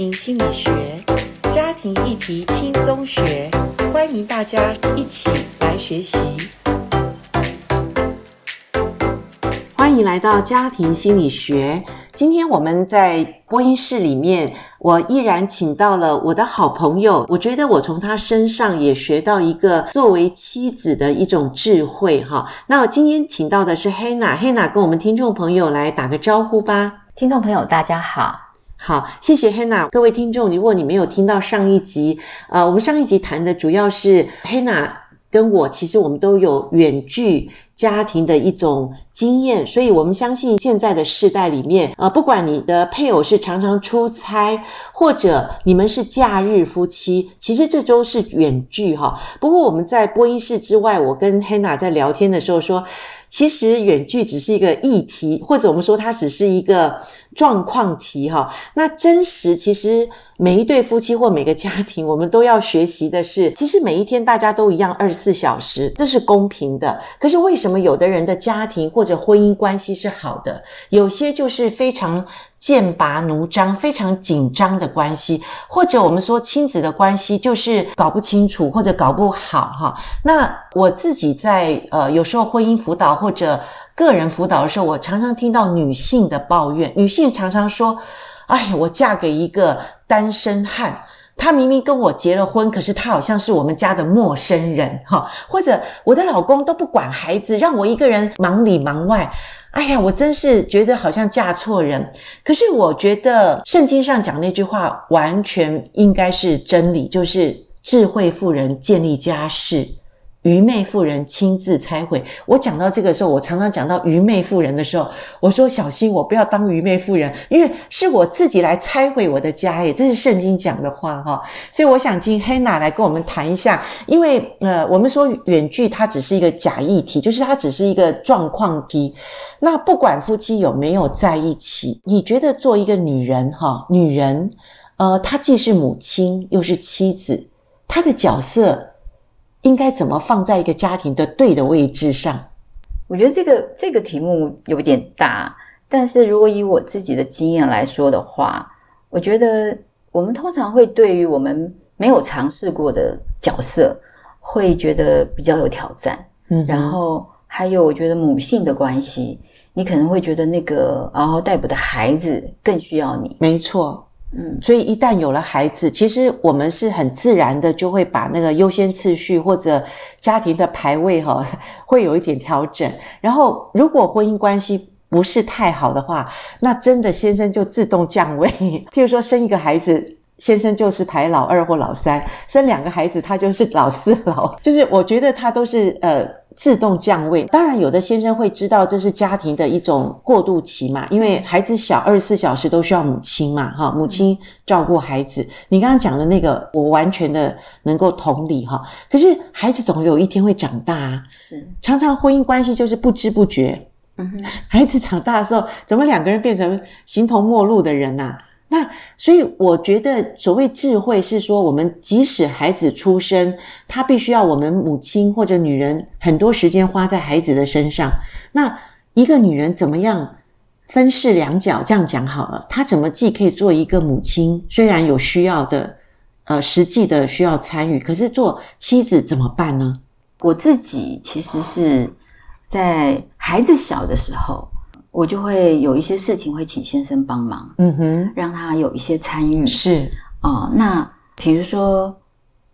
庭心理学，家庭议题轻松学，欢迎大家一起来学习。欢迎来到家庭心理学。今天我们在播音室里面，我依然请到了我的好朋友。我觉得我从他身上也学到一个作为妻子的一种智慧哈。那我今天请到的是 Hannah，Hannah 跟我们听众朋友来打个招呼吧。听众朋友，大家好。好，谢谢 Hannah。各位听众，如果你没有听到上一集，呃，我们上一集谈的主要是 Hannah 跟我，其实我们都有远距家庭的一种经验，所以我们相信现在的世代里面，呃，不管你的配偶是常常出差，或者你们是假日夫妻，其实这都是远距哈。不过我们在播音室之外，我跟 Hannah 在聊天的时候说，其实远距只是一个议题，或者我们说它只是一个状况题哈。那真实其实每一对夫妻或每个家庭，我们都要学习的是，其实每一天大家都一样二十四小时，这是公平的。可是为什么有的人的家庭或者婚姻关系是好的，有些就是非常剑拔弩张、非常紧张的关系，或者我们说亲子的关系就是搞不清楚或者搞不好哈。那我自己在呃有时候婚姻辅导或者个人辅导的时候，我常常听到女性的抱怨，女性常常说：“哎，我嫁给一个单身汉，他明明跟我结了婚，可是他好像是我们家的陌生人哈。”或者我的老公都不管孩子，让我一个人忙里忙外。哎呀，我真是觉得好像嫁错人。可是我觉得圣经上讲那句话完全应该是真理，就是智慧妇人建立家室。愚昧妇人亲自拆毁。我讲到这个时候，我常常讲到愚昧妇人的时候，我说小心我不要当愚昧妇人，因为是我自己来拆毁我的家耶，这是圣经讲的话哈。所以我想请 Hannah 来跟我们谈一下，因为呃，我们说远距它只是一个假议题，就是它只是一个状况题。那不管夫妻有没有在一起，你觉得做一个女人哈，女人呃，她既是母亲又是妻子，她的角色。应该怎么放在一个家庭的对的位置上？我觉得这个这个题目有点大，但是如果以我自己的经验来说的话，我觉得我们通常会对于我们没有尝试过的角色，会觉得比较有挑战。嗯，然后还有我觉得母性的关系，你可能会觉得那个嗷嗷待哺的孩子更需要你。没错。嗯，所以一旦有了孩子，其实我们是很自然的就会把那个优先次序或者家庭的排位哈，会有一点调整。然后如果婚姻关系不是太好的话，那真的先生就自动降位。譬如说生一个孩子，先生就是排老二或老三；生两个孩子，他就是老四老。就是我觉得他都是呃。自动降位，当然有的先生会知道这是家庭的一种过渡期嘛，因为孩子小，二十四小时都需要母亲嘛，哈，母亲照顾孩子。你刚刚讲的那个，我完全的能够同理哈。可是孩子总有一天会长大啊，是，常常婚姻关系就是不知不觉，孩子长大的时候，怎么两个人变成形同陌路的人呐？那所以我觉得所谓智慧是说，我们即使孩子出生，他必须要我们母亲或者女人很多时间花在孩子的身上。那一个女人怎么样分饰两角？这样讲好了，她怎么既可以做一个母亲，虽然有需要的呃实际的需要参与，可是做妻子怎么办呢？我自己其实是在孩子小的时候。我就会有一些事情会请先生帮忙，嗯哼，让他有一些参与。是啊、呃，那比如说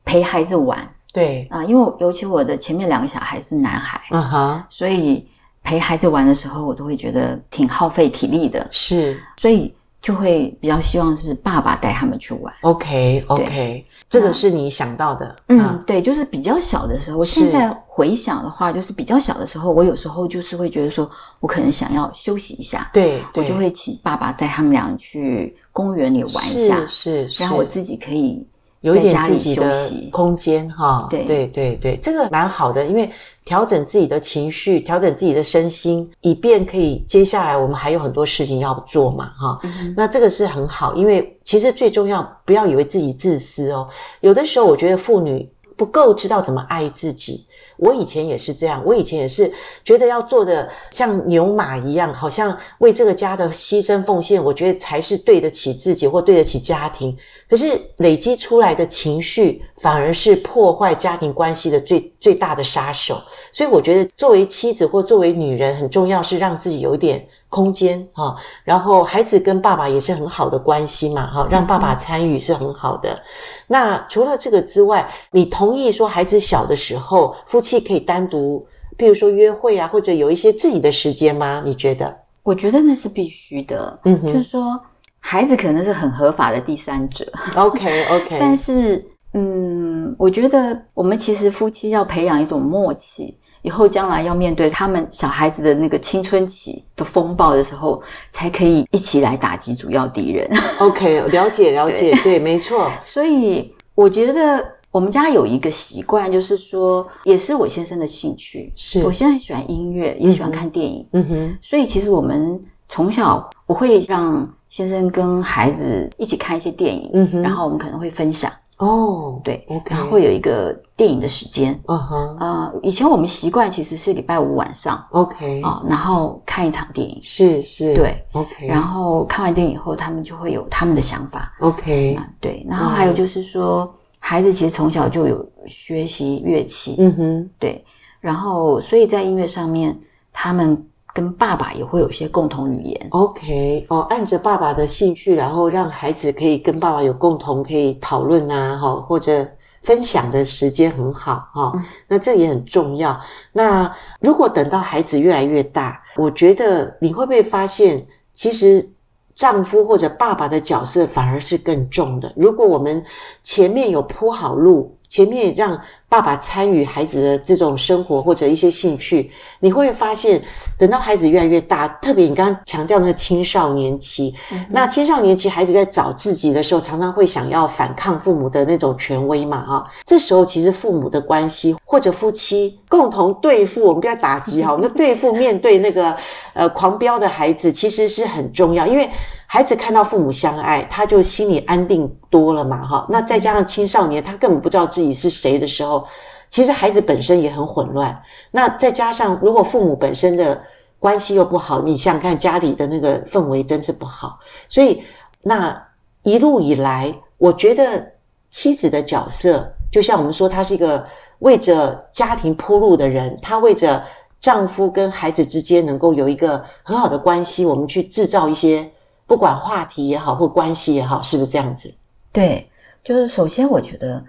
陪孩子玩，对啊、呃，因为尤其我的前面两个小孩是男孩，嗯哼，所以陪孩子玩的时候，我都会觉得挺耗费体力的。是，所以。就会比较希望是爸爸带他们去玩。OK OK，这个是你想到的。嗯，嗯对，就是比较小的时候。我现在回想的话，就是比较小的时候，我有时候就是会觉得说，我可能想要休息一下。对，对我就会请爸爸带他们俩去公园里玩一下。是是，是然后我自己可以。有一点自己的空间哈，对对对对，这个蛮好的，因为调整自己的情绪，调整自己的身心，以便可以接下来我们还有很多事情要做嘛哈。嗯、那这个是很好，因为其实最重要，不要以为自己自私哦。有的时候我觉得妇女不够知道怎么爱自己。我以前也是这样，我以前也是觉得要做的像牛马一样，好像为这个家的牺牲奉献，我觉得才是对得起自己或对得起家庭。可是累积出来的情绪，反而是破坏家庭关系的最最大的杀手。所以我觉得，作为妻子或作为女人，很重要是让自己有点空间哈。然后孩子跟爸爸也是很好的关系嘛哈，让爸爸参与是很好的。那除了这个之外，你同意说孩子小的时候，夫妻可以单独，譬如说约会啊，或者有一些自己的时间吗？你觉得？我觉得那是必须的。嗯哼，就是说孩子可能是很合法的第三者。OK OK。但是，嗯，我觉得我们其实夫妻要培养一种默契。以后将来要面对他们小孩子的那个青春期的风暴的时候，才可以一起来打击主要敌人。OK，了解 了解，对，对，没错。所以我觉得我们家有一个习惯，就是说，也是我先生的兴趣。是，我现在喜欢音乐，也喜欢看电影。嗯哼。所以其实我们从小我会让先生跟孩子一起看一些电影。嗯哼。然后我们可能会分享。哦，对.然后会有一个电影的时间，嗯哼，呃，以前我们习惯其实是礼拜五晚上，OK，啊，然后看一场电影，是是，对，OK，然后看完电影以后，他们就会有他们的想法，OK，对，然后还有就是说，嗯，孩子其实从小就有学习乐器，嗯哼，对，然后所以在音乐上面，他们。跟爸爸也会有一些共同语言，OK，哦，按着爸爸的兴趣，然后让孩子可以跟爸爸有共同可以讨论啊，哈，或者分享的时间很好，哈、嗯，那这也很重要。那如果等到孩子越来越大，我觉得你会不会发现，其实丈夫或者爸爸的角色反而是更重的。如果我们前面有铺好路，前面让爸爸参与孩子的这种生活或者一些兴趣，你会发现。等到孩子越来越大，特别你刚刚强调那个青少年期，嗯，那青少年期孩子在找自己的时候，常常会想要反抗父母的那种权威嘛，哈，这时候其实父母的关系或者夫妻共同对付，我们不要打击哈，我们对付面对那个呃狂飙的孩子，其实是很重要，因为孩子看到父母相爱，他就心里安定多了嘛，哈，那再加上青少年他根本不知道自己是谁的时候。其实孩子本身也很混乱，那再加上如果父母本身的关系又不好，你想看家里的那个氛围真是不好。所以那一路以来，我觉得妻子的角色，就像我们说，她是一个为着家庭铺路的人，她为着丈夫跟孩子之间能够有一个很好的关系，我们去制造一些不管话题也好或关系也好，是不是这样子？对，就是首先我觉得。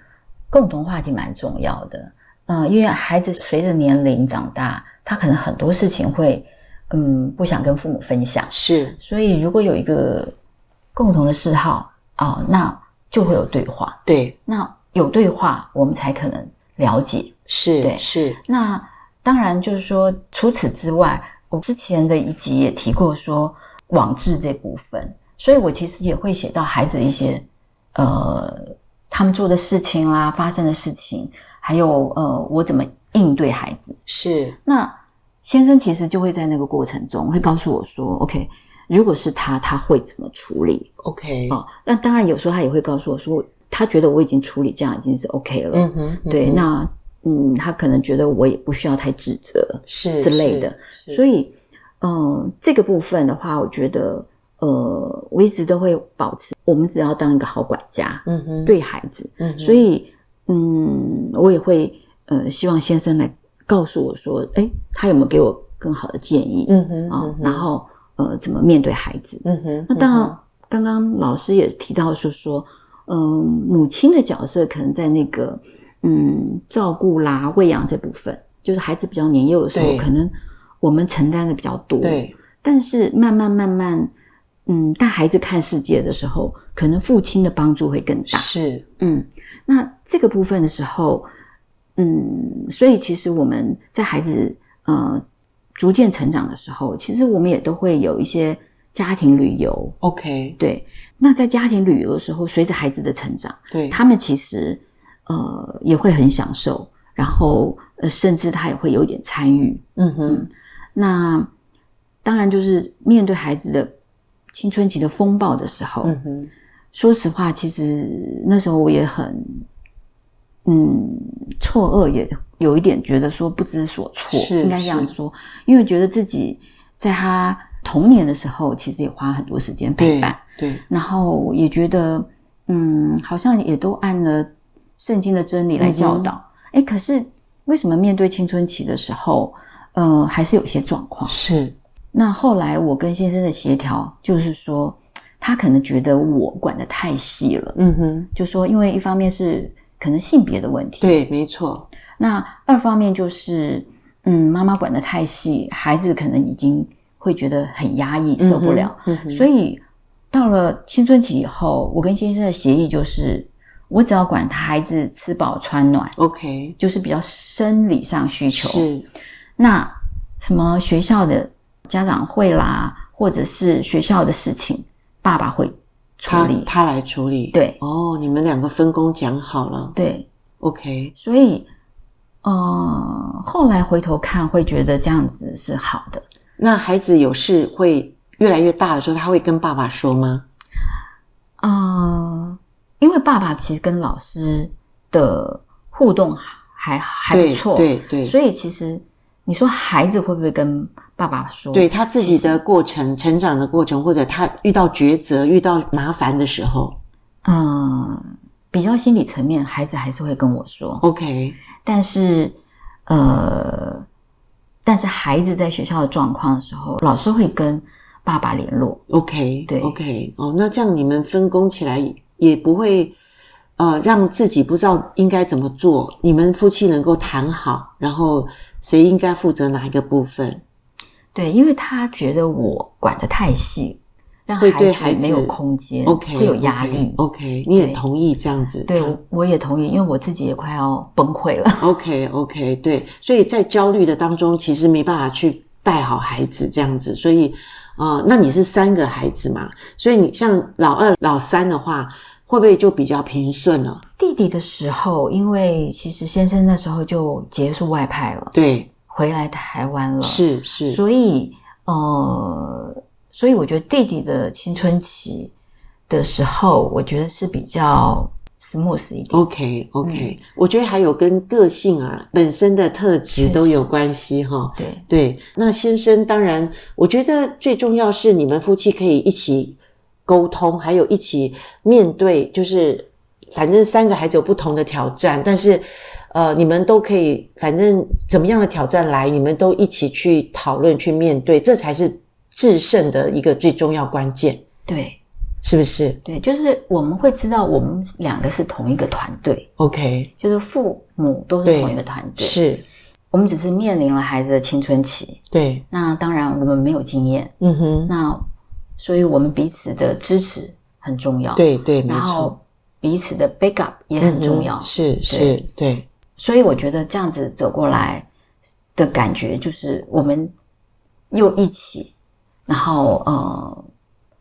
共同话题蛮重要的，嗯、呃，因为孩子随着年龄长大，他可能很多事情会，嗯，不想跟父母分享，是，所以如果有一个共同的嗜好啊、呃，那就会有对话，对，那有对话，我们才可能了解，是，对，是。那当然就是说，除此之外，我之前的一集也提过说网志这部分，所以我其实也会写到孩子的一些，呃。他们做的事情啦，发生的事情，还有呃，我怎么应对孩子？是。那先生其实就会在那个过程中会告诉我说，OK，如果是他，他会怎么处理？OK。哦，那当然有时候他也会告诉我说，他觉得我已经处理这样已经是 OK 了。嗯哼。对，那嗯，他可能觉得我也不需要太指责，是之类的。所以，嗯、呃，这个部分的话，我觉得。呃，我一直都会保持，我们只要当一个好管家，嗯哼，对孩子，嗯哼，所以，嗯，我也会，呃，希望先生来告诉我说，哎，他有没有给我更好的建议，嗯哼，啊、哦，然后，呃，怎么面对孩子，嗯哼，那当然，刚刚老师也提到说说，嗯、呃，母亲的角色可能在那个，嗯，照顾啦、喂养这部分，就是孩子比较年幼的时候，可能我们承担的比较多，对，但是慢慢慢慢。嗯，带孩子看世界的时候，可能父亲的帮助会更大。是，嗯，那这个部分的时候，嗯，所以其实我们在孩子呃逐渐成长的时候，其实我们也都会有一些家庭旅游。OK，对。那在家庭旅游的时候，随着孩子的成长，对，他们其实呃也会很享受，然后呃甚至他也会有一点参与。嗯哼，嗯，那当然就是面对孩子的。青春期的风暴的时候，嗯哼，说实话，其实那时候我也很，嗯，错愕也有一点觉得说不知所措，是应该这样说，因为觉得自己在他童年的时候，其实也花很多时间陪伴，对，对，然后也觉得，嗯，好像也都按了圣经的真理来教导，哎、嗯，可是为什么面对青春期的时候，呃，还是有一些状况？是，那后来我跟先生的协调，就是说，他可能觉得我管得太细了，嗯哼，就说因为一方面是。可能性别的问题，对，没错。那二方面就是，嗯，妈妈管得太细，孩子可能已经会觉得很压抑，受不了。嗯嗯、所以到了青春期以后，我跟先生的协议就是，我只要管他孩子吃饱穿暖，OK，就是比较生理上需求。是。那什么学校的家长会啦，或者是学校的事情，爸爸会。处理他，他来处理，对哦，你们两个分工讲好了，对，OK，所以呃，后来回头看会觉得这样子是好的。那孩子有事会越来越大的时候，他会跟爸爸说吗？嗯、呃，因为爸爸其实跟老师的互动还还不错，对对，对，所以其实。你说孩子会不会跟爸爸说？对他自己的过程、成长的过程，或者他遇到抉择、遇到麻烦的时候，嗯，比较心理层面，孩子还是会跟我说。OK，但是，呃，但是孩子在学校的状况的时候，老师会跟爸爸联络。OK，对，OK，哦，那这样你们分工起来也不会，呃，让自己不知道应该怎么做。你们夫妻能够谈好，然后。谁应该负责哪一个部分？对，因为他觉得我管得太细，让孩子没有空间，OK，会有压力。OK，, okay 你也同意这样子？对，我也同意，因为我自己也快要崩溃了。OK，OK，okay, okay, 对，所以在焦虑的当中，其实没办法去带好孩子这样子。所以，呃，那你是三个孩子嘛？所以你像老二、老三的话。会不会就比较平顺了？弟弟的时候，因为其实先生那时候就结束外派了，对，回来台湾了，是是，所以呃，所以我觉得弟弟的青春期的时候，我觉得是比较 smooth 一点。OK OK，嗯，我觉得还有跟个性啊本身的特质都有关系哈。对对，那先生当然，我觉得最重要是你们夫妻可以一起。沟通，还有一起面对，就是反正三个孩子有不同的挑战，但是呃，你们都可以，反正怎么样的挑战来，你们都一起去讨论、去面对，这才是制胜的一个最重要关键。对，是不是？对，就是我们会知道，我们两个是同一个团队。OK，就是父母都是同一个团队。是，我们只是面临了孩子的青春期。对，那当然我们没有经验。嗯哼，那。所以我们彼此的支持很重要，对对，没错。然后彼此的 backup 也很重要，嗯、是是，对。所以我觉得这样子走过来的感觉，就是我们又一起，然后呃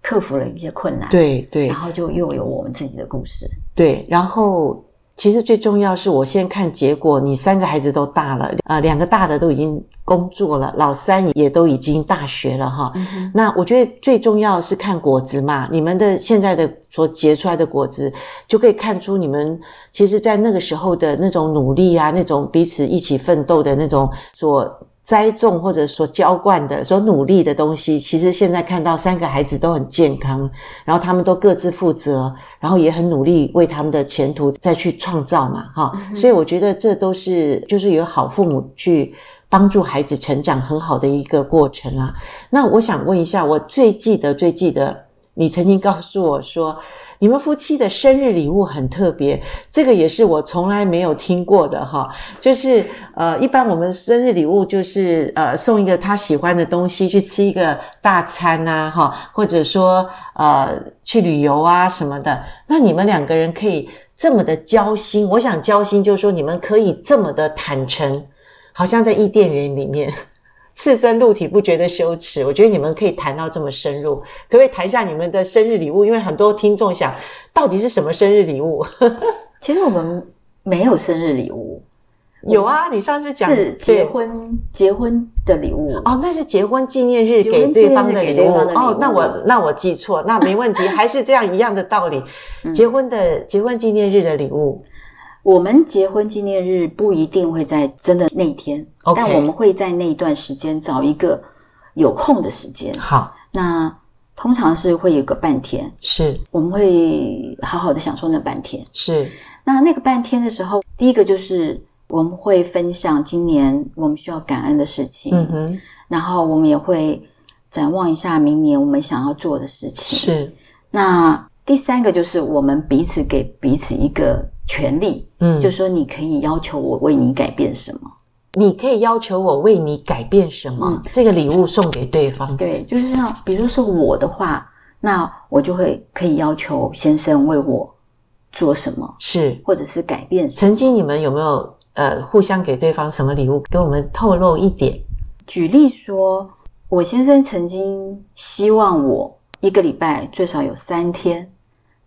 克服了一些困难，对对，然后就又有我们自己的故事，对，然后。其实最重要是我先看结果，你三个孩子都大了，呃，两个大的都已经工作了，老三也都已经大学了哈。嗯、那我觉得最重要是看果子嘛，你们的现在的所结出来的果子，就可以看出你们其实在那个时候的那种努力啊，那种彼此一起奋斗的那种所。栽种或者所浇灌的、所努力的东西，其实现在看到三个孩子都很健康，然后他们都各自负责，然后也很努力为他们的前途再去创造嘛，哈、嗯。所以我觉得这都是就是有好父母去帮助孩子成长很好的一个过程啊。那我想问一下，我最记得、最记得你曾经告诉我说。你们夫妻的生日礼物很特别，这个也是我从来没有听过的哈。就是呃，一般我们生日礼物就是呃送一个他喜欢的东西，去吃一个大餐呐哈，或者说呃去旅游啊什么的。那你们两个人可以这么的交心，我想交心就是说你们可以这么的坦诚，好像在伊甸园里面。赤身露体不觉得羞耻，我觉得你们可以谈到这么深入，可不可以谈一下你们的生日礼物？因为很多听众想，到底是什么生日礼物？其实我们没有生日礼物，有啊，你上次讲是结婚结婚的礼物哦，那是结婚纪念日给对方的礼物哦，那我那我记错，那没问题，还是这样一样的道理，结婚的结婚纪念日的礼物。我们结婚纪念日不一定会在真的那一天，Okay. 但我们会在那一段时间找一个有空的时间。好，那通常是会有个半天，是，我们会好好的享受那半天。是，那那个半天的时候，第一个就是我们会分享今年我们需要感恩的事情，嗯哼，然后我们也会展望一下明年我们想要做的事情。是，那第三个就是我们彼此给彼此一个权利，嗯，就是说你可以要求我为你改变什么。你可以要求我为你改变什么？嗯、这个礼物送给对方。对，就是像比如说我的话，那我就会可以要求先生为我做什么，是，或者是改变什么。曾经你们有没有呃互相给对方什么礼物？给我们透露一点。举例说，我先生曾经希望我一个礼拜最少有三天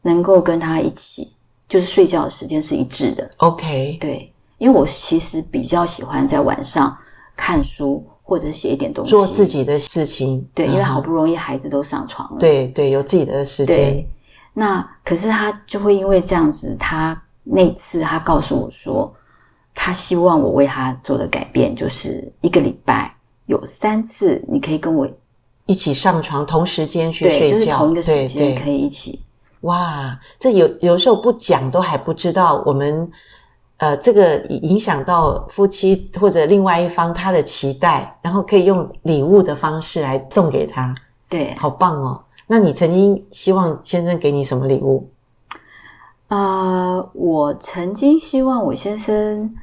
能够跟他一起，就是睡觉的时间是一致的。OK，对。因为我其实比较喜欢在晚上看书或者写一点东西，做自己的事情。对，因为好不容易孩子都上床了。对对，有自己的时间。对。那可是他就会因为这样子，他那次他告诉我说，他希望我为他做的改变就是一个礼拜有三次，你可以跟我一起上床，同时间去睡觉，就是同一个时间可以一起。哇，这有有时候不讲都还不知道我们。呃，这个影响到夫妻或者另外一方他的期待，然后可以用礼物的方式来送给他，对，好棒哦。那你曾经希望先生给你什么礼物？呃，我曾经希望我先生，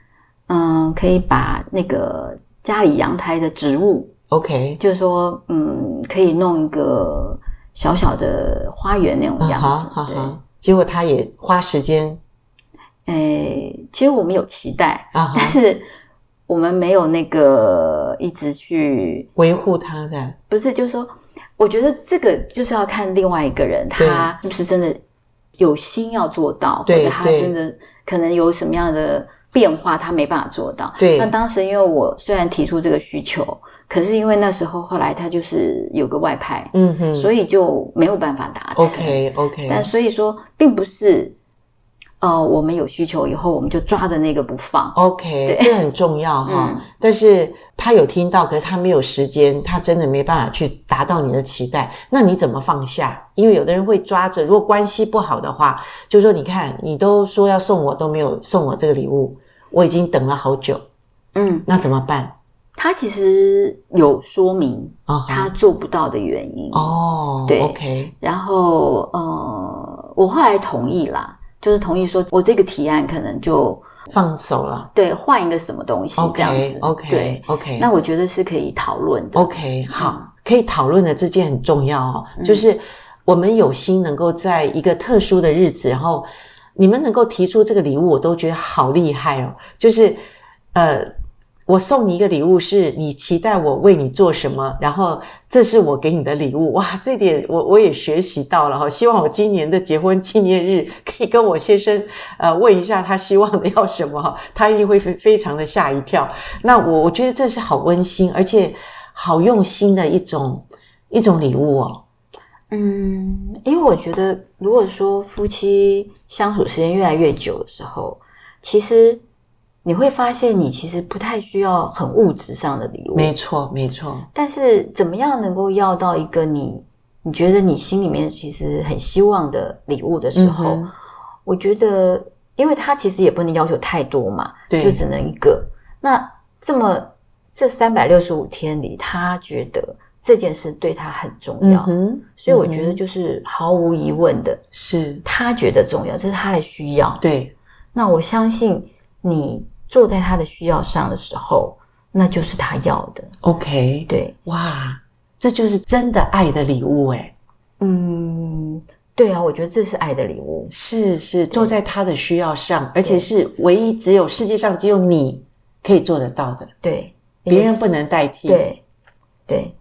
嗯，可以把那个家里阳台的植物，OK，就是说，嗯，可以弄一个小小的花园那种样子。好好好，结果他也花时间。诶，其实我们有期待，uh. 但是我们没有那个一直去维护他的。不是，就是说，我觉得这个就是要看另外一个人，他是不是真的有心要做到，或者他真的可能有什么样的变化，他没办法做到。对。那当时因为我虽然提出这个需求，可是因为那时候后来他就是有个外派，嗯哼，所以就没有办法达成。OK OK。但所以说，并不是。呃，我们有需求以后，我们就抓着那个不放。OK，对这很重要哈。嗯、但是他有听到，可是他没有时间，他真的没办法去达到你的期待。那你怎么放下？因为有的人会抓着，如果关系不好的话，就说你看，你都说要送我，都没有送我这个礼物，我已经等了好久。嗯，那怎么办？他其实有说明他做不到的原因。哦，对，OK。然后呃，我后来同意啦。就是同意说，我这个提案可能就放手了。对，换一个什么东西这样子。OK，对，OK。那我觉得是可以讨论的。OK，好，可以讨论的这件很重要哦，就是我们有心能够在一个特殊的日子，然后你们能够提出这个礼物，我都觉得好厉害哦。就是呃。我送你一个礼物，是你期待我为你做什么，然后这是我给你的礼物。哇，这点我我也学习到了哈。希望我今年的结婚纪念日可以跟我先生呃问一下他希望的要什么哈，他一定会非非常的吓一跳。那我我觉得这是好温馨而且好用心的一种一种礼物哦。嗯，因为我觉得如果说夫妻相处时间越来越久的时候，其实。你会发现，你其实不太需要很物质上的礼物。没错，没错。但是，怎么样能够要到一个你你觉得你心里面其实很希望的礼物的时候，嗯、我觉得，因为他其实也不能要求太多嘛，对，就只能一个。那这么这三百六十五天里，他觉得这件事对他很重要，嗯，所以我觉得就是毫无疑问的，是他觉得重要，这是他的需要。对，那我相信你。坐在他的需要上的时候，那就是他要的。OK，对，哇，这就是真的爱的礼物诶。嗯，对啊，我觉得这是爱的礼物。是是，坐在他的需要上，而且是唯一只有世界上只有你可以做得到的。对，别人不能代替。对，对，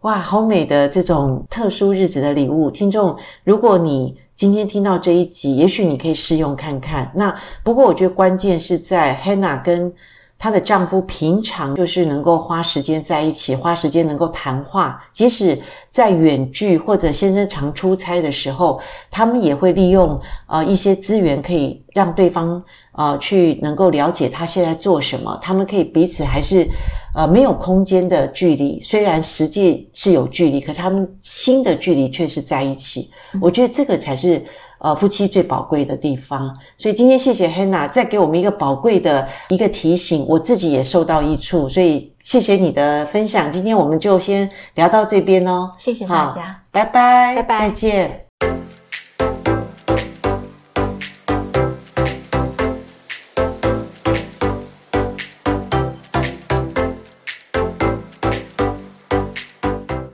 哇，好美的这种特殊日子的礼物，听众，如果你。今天听到这一集，也许你可以试用看看。那不过我觉得关键是在 Hannah 跟她的丈夫平常就是能够花时间在一起，花时间能够谈话，即使在远距或者先生常出差的时候，他们也会利用呃一些资源，可以让对方呃去能够了解他现在做什么。他们可以彼此还是呃没有空间的距离，虽然实际是有距离，可他们心的距离却是在一起。我觉得这个才是。呃，夫妻最宝贵的地方，所以今天谢谢 Hannah 再给我们一个宝贵的一个提醒，我自己也受到益处，所以谢谢你的分享。今天我们就先聊到这边哦，谢谢大家，拜拜，拜拜，再见。